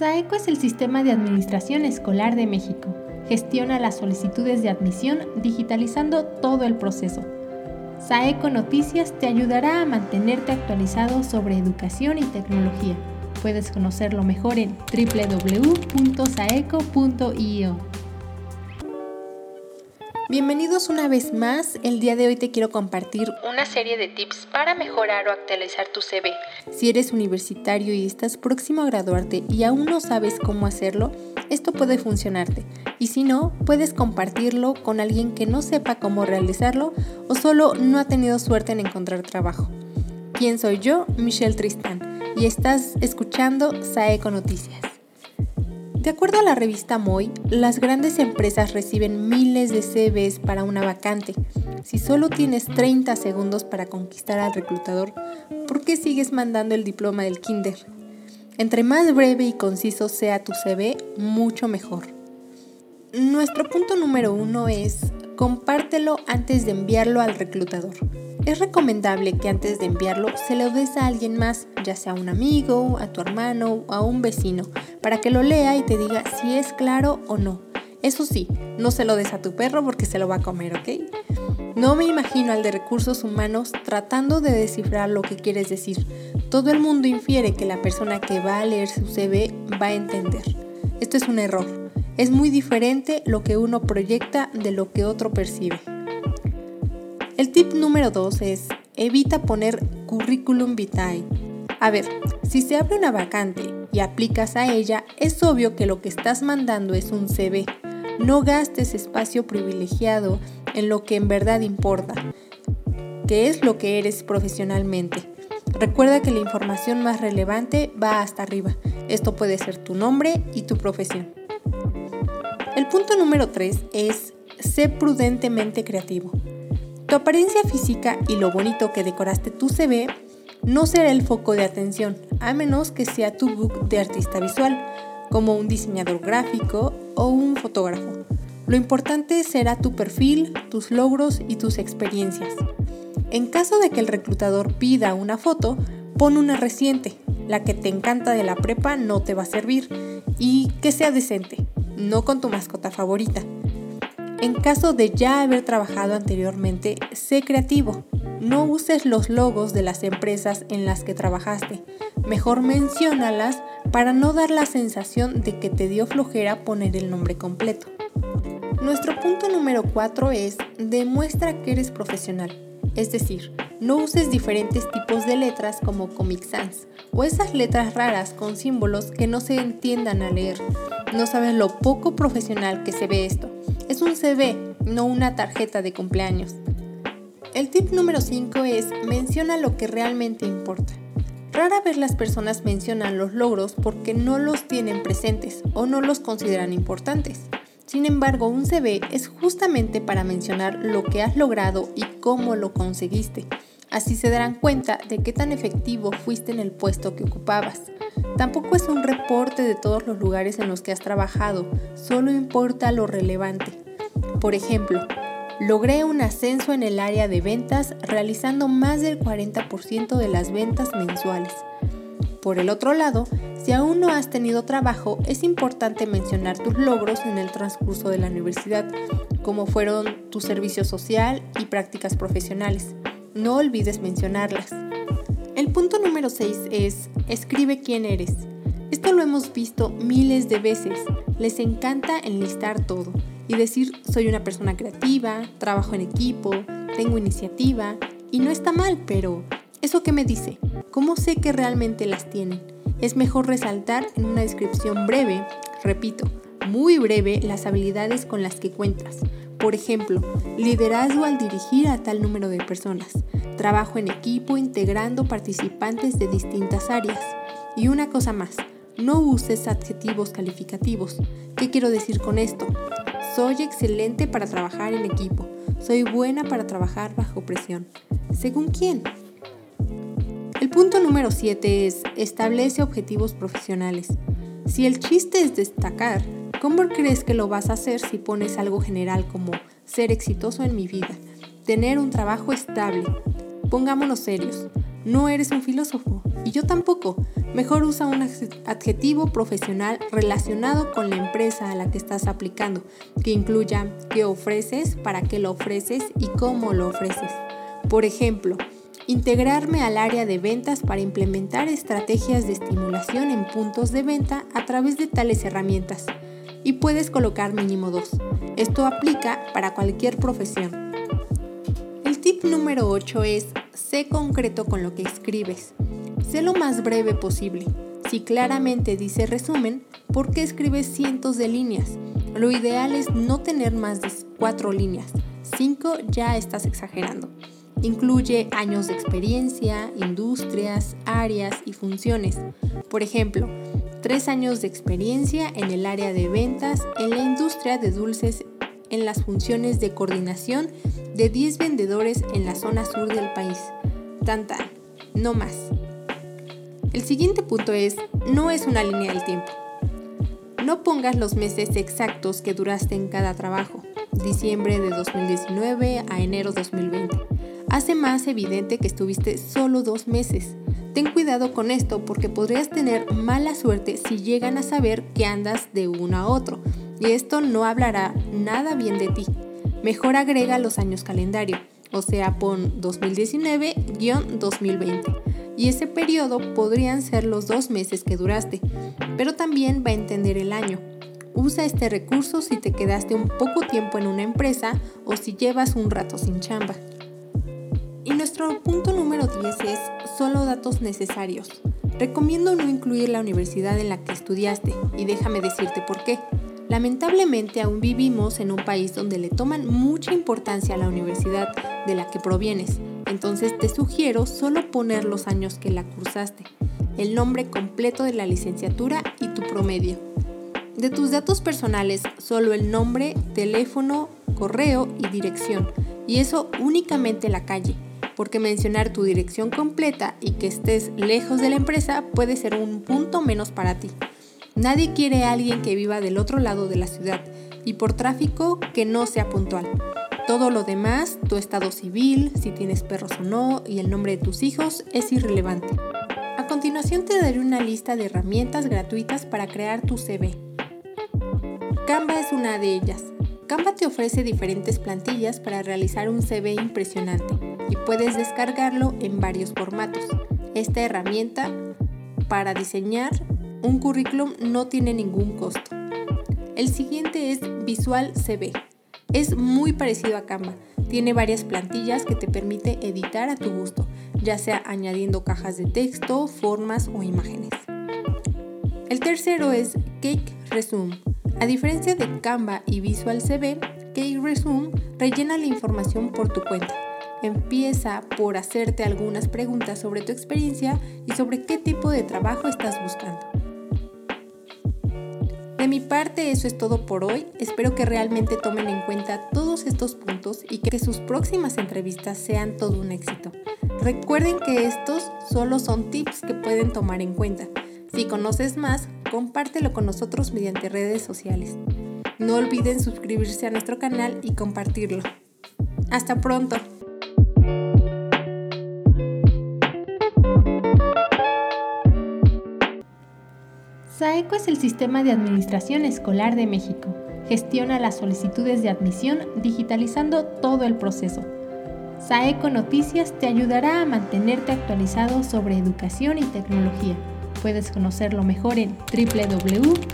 SAECO es el sistema de administración escolar de México. Gestiona las solicitudes de admisión digitalizando todo el proceso. SAECO Noticias te ayudará a mantenerte actualizado sobre educación y tecnología. Puedes conocerlo mejor en www.saeco.io. Bienvenidos una vez más. El día de hoy te quiero compartir una serie de tips para mejorar o actualizar tu CV. Si eres universitario y estás próximo a graduarte y aún no sabes cómo hacerlo, esto puede funcionarte. Y si no, puedes compartirlo con alguien que no sepa cómo realizarlo o solo no ha tenido suerte en encontrar trabajo. ¿Quién soy yo? Michelle Tristán. Y estás escuchando Saeco Noticias. De acuerdo a la revista Moy, las grandes empresas reciben miles de CVs para una vacante. Si solo tienes 30 segundos para conquistar al reclutador, ¿por qué sigues mandando el diploma del kinder? Entre más breve y conciso sea tu CV, mucho mejor. Nuestro punto número uno es compártelo antes de enviarlo al reclutador. Es recomendable que antes de enviarlo se lo des a alguien más, ya sea a un amigo, a tu hermano o a un vecino, para que lo lea y te diga si es claro o no. Eso sí, no se lo des a tu perro porque se lo va a comer, ¿ok? No me imagino al de recursos humanos tratando de descifrar lo que quieres decir. Todo el mundo infiere que la persona que va a leer su CV va a entender. Esto es un error. Es muy diferente lo que uno proyecta de lo que otro percibe. El tip número 2 es evita poner currículum vitae. A ver, si se abre una vacante y aplicas a ella, es obvio que lo que estás mandando es un CV. No gastes espacio privilegiado en lo que en verdad importa, que es lo que eres profesionalmente. Recuerda que la información más relevante va hasta arriba. Esto puede ser tu nombre y tu profesión. El punto número 3 es sé prudentemente creativo. Tu apariencia física y lo bonito que decoraste tu CV no será el foco de atención, a menos que sea tu book de artista visual, como un diseñador gráfico o un fotógrafo. Lo importante será tu perfil, tus logros y tus experiencias. En caso de que el reclutador pida una foto, pon una reciente. La que te encanta de la prepa no te va a servir. Y que sea decente, no con tu mascota favorita. En caso de ya haber trabajado anteriormente, sé creativo. No uses los logos de las empresas en las que trabajaste. Mejor menciónalas para no dar la sensación de que te dio flojera poner el nombre completo. Nuestro punto número 4 es demuestra que eres profesional. Es decir, no uses diferentes tipos de letras como Comic Sans o esas letras raras con símbolos que no se entiendan a leer. No sabes lo poco profesional que se ve esto. Es un CV, no una tarjeta de cumpleaños. El tip número 5 es menciona lo que realmente importa. Rara vez las personas mencionan los logros porque no los tienen presentes o no los consideran importantes. Sin embargo, un CV es justamente para mencionar lo que has logrado y cómo lo conseguiste. Así se darán cuenta de qué tan efectivo fuiste en el puesto que ocupabas. Tampoco es un reporte de todos los lugares en los que has trabajado, solo importa lo relevante. Por ejemplo, logré un ascenso en el área de ventas realizando más del 40% de las ventas mensuales. Por el otro lado, si aún no has tenido trabajo, es importante mencionar tus logros en el transcurso de la universidad, como fueron tu servicio social y prácticas profesionales. No olvides mencionarlas. El punto número 6 es escribe quién eres. Esto lo hemos visto miles de veces. Les encanta enlistar todo y decir soy una persona creativa, trabajo en equipo, tengo iniciativa y no está mal, pero ¿eso qué me dice? ¿Cómo sé que realmente las tienen? Es mejor resaltar en una descripción breve, repito, muy breve las habilidades con las que cuentas. Por ejemplo, liderazgo al dirigir a tal número de personas, trabajo en equipo integrando participantes de distintas áreas. Y una cosa más, no uses adjetivos calificativos. ¿Qué quiero decir con esto? Soy excelente para trabajar en equipo. Soy buena para trabajar bajo presión. ¿Según quién? Punto número 7 es establece objetivos profesionales. Si el chiste es destacar, ¿cómo crees que lo vas a hacer si pones algo general como ser exitoso en mi vida, tener un trabajo estable, Pongámonos serios, no eres un filósofo, Y yo tampoco. Mejor usa un adjetivo profesional relacionado con la empresa a la que estás aplicando, que incluya qué ofreces, para qué lo ofreces y cómo lo ofreces. Por ejemplo, integrarme al área de ventas para implementar estrategias de estimulación en puntos de venta a través de tales herramientas. Y puedes colocar mínimo dos. Esto aplica para cualquier profesión. El tip número 8 es sé concreto con lo que escribes. Sé lo más breve posible. Si claramente dice resumen, ¿por qué escribes cientos de líneas? Lo ideal es no tener más de cuatro líneas. Cinco ya estás exagerando. Incluye años de experiencia, industrias, áreas y funciones. Por ejemplo, tres años de experiencia en el área de ventas en la industria de dulces en las funciones de coordinación de 10 vendedores en la zona sur del país. Tanta, no más. El siguiente punto es, no es una línea del tiempo. No pongas los meses exactos que duraste en cada trabajo, diciembre de 2019 a enero 2020. Hace más evidente que estuviste solo dos meses. Ten cuidado con esto porque podrías tener mala suerte si llegan a saber que andas de uno a otro, y esto no hablará nada bien de ti. Mejor agrega los años calendario, o sea, pon 2019-2020 y ese periodo podrían ser los dos meses que duraste, pero también va a entender el año. Usa este recurso si te quedaste un poco tiempo en una empresa o si llevas un rato sin chamba. Nuestro punto número 10 es solo datos necesarios. Recomiendo no incluir la universidad en la que estudiaste y déjame decirte por qué. Lamentablemente aún vivimos en un país donde le toman mucha importancia a la universidad de la que provienes entonces te sugiero solo poner los años que la cursaste, el nombre completo de la licenciatura y tu promedio. De tus datos personales, solo el nombre, teléfono, correo y dirección, y eso únicamente la calle, porque mencionar tu dirección completa y que estés lejos de la empresa puede ser un punto menos para ti. Nadie quiere a alguien que viva del otro lado de la ciudad y por tráfico que no sea puntual. Todo lo demás, tu estado civil, si tienes perros o no y el nombre de tus hijos es irrelevante. A continuación te daré una lista de herramientas gratuitas para crear tu CV. Canva es una de ellas. Canva te ofrece diferentes plantillas para realizar un CV impresionante y puedes descargarlo en varios formatos. Esta herramienta para diseñar un currículum no tiene ningún costo. El siguiente es Visual CV. Es muy parecido a Canva. Tiene varias plantillas que te permite editar a tu gusto, ya sea añadiendo cajas de texto, formas o imágenes. El tercero es Cake Resume. A diferencia de Canva y Visual CV, Cake Resume rellena la información por tu cuenta. Empieza por hacerte algunas preguntas sobre tu experiencia y sobre qué tipo de trabajo estás buscando. De mi parte eso es todo por hoy. Espero que realmente tomen en cuenta todos estos puntos y que sus próximas entrevistas sean todo un éxito. Recuerden que estos solo son tips que pueden tomar en cuenta. Si conoces más, compártelo con nosotros mediante redes sociales. No olviden suscribirse a nuestro canal y compartirlo. Hasta pronto. SAECO es el sistema de administración escolar de México. Gestiona las solicitudes de admisión digitalizando todo el proceso. SAECO Noticias te ayudará a mantenerte actualizado sobre educación y tecnología. Puedes conocerlo mejor en www.saeco.io.